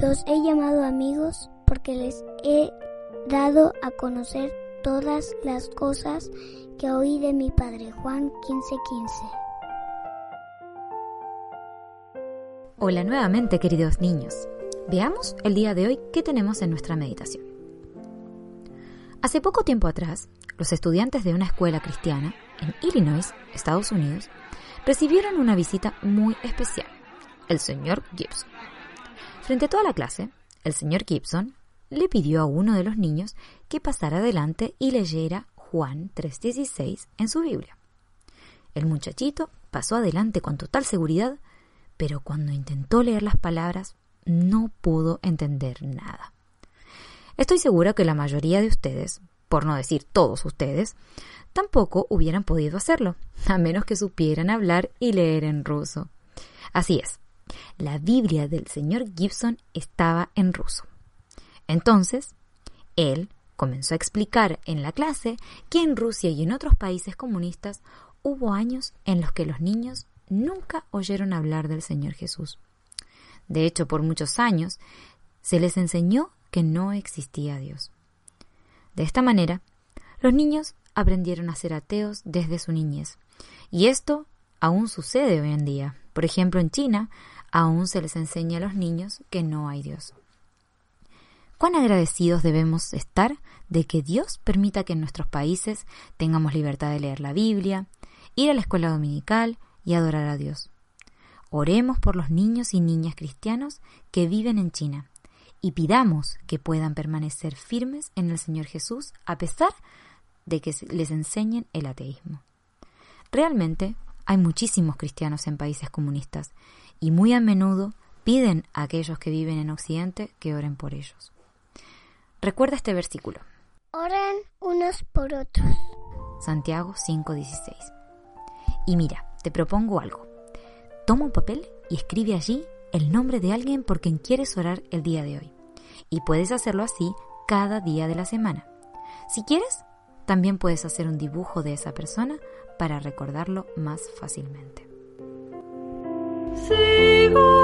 Los he llamado amigos porque les he dado a conocer todas las cosas que oí de mi padre Juan 15:15. Hola nuevamente queridos niños. Veamos el día de hoy qué tenemos en nuestra meditación. Hace poco tiempo atrás, los estudiantes de una escuela cristiana en Illinois, Estados Unidos, recibieron una visita muy especial, el señor Gibson. Frente a toda la clase, el señor Gibson le pidió a uno de los niños que pasara adelante y leyera Juan 3:16 en su Biblia. El muchachito pasó adelante con total seguridad, pero cuando intentó leer las palabras no pudo entender nada. Estoy segura que la mayoría de ustedes, por no decir todos ustedes, tampoco hubieran podido hacerlo, a menos que supieran hablar y leer en ruso. Así es, la Biblia del señor Gibson estaba en ruso. Entonces, él comenzó a explicar en la clase que en Rusia y en otros países comunistas hubo años en los que los niños nunca oyeron hablar del Señor Jesús. De hecho, por muchos años se les enseñó que no existía Dios. De esta manera, los niños aprendieron a ser ateos desde su niñez. Y esto aún sucede hoy en día. Por ejemplo, en China aún se les enseña a los niños que no hay Dios. ¿Cuán agradecidos debemos estar de que Dios permita que en nuestros países tengamos libertad de leer la Biblia, ir a la escuela dominical y adorar a Dios? Oremos por los niños y niñas cristianos que viven en China y pidamos que puedan permanecer firmes en el Señor Jesús a pesar de que les enseñen el ateísmo. Realmente hay muchísimos cristianos en países comunistas y muy a menudo piden a aquellos que viven en Occidente que oren por ellos. Recuerda este versículo. Oren unos por otros. Santiago 5:16. Y mira, te propongo algo. Toma un papel y escribe allí el nombre de alguien por quien quieres orar el día de hoy. Y puedes hacerlo así cada día de la semana. Si quieres, también puedes hacer un dibujo de esa persona para recordarlo más fácilmente. sigo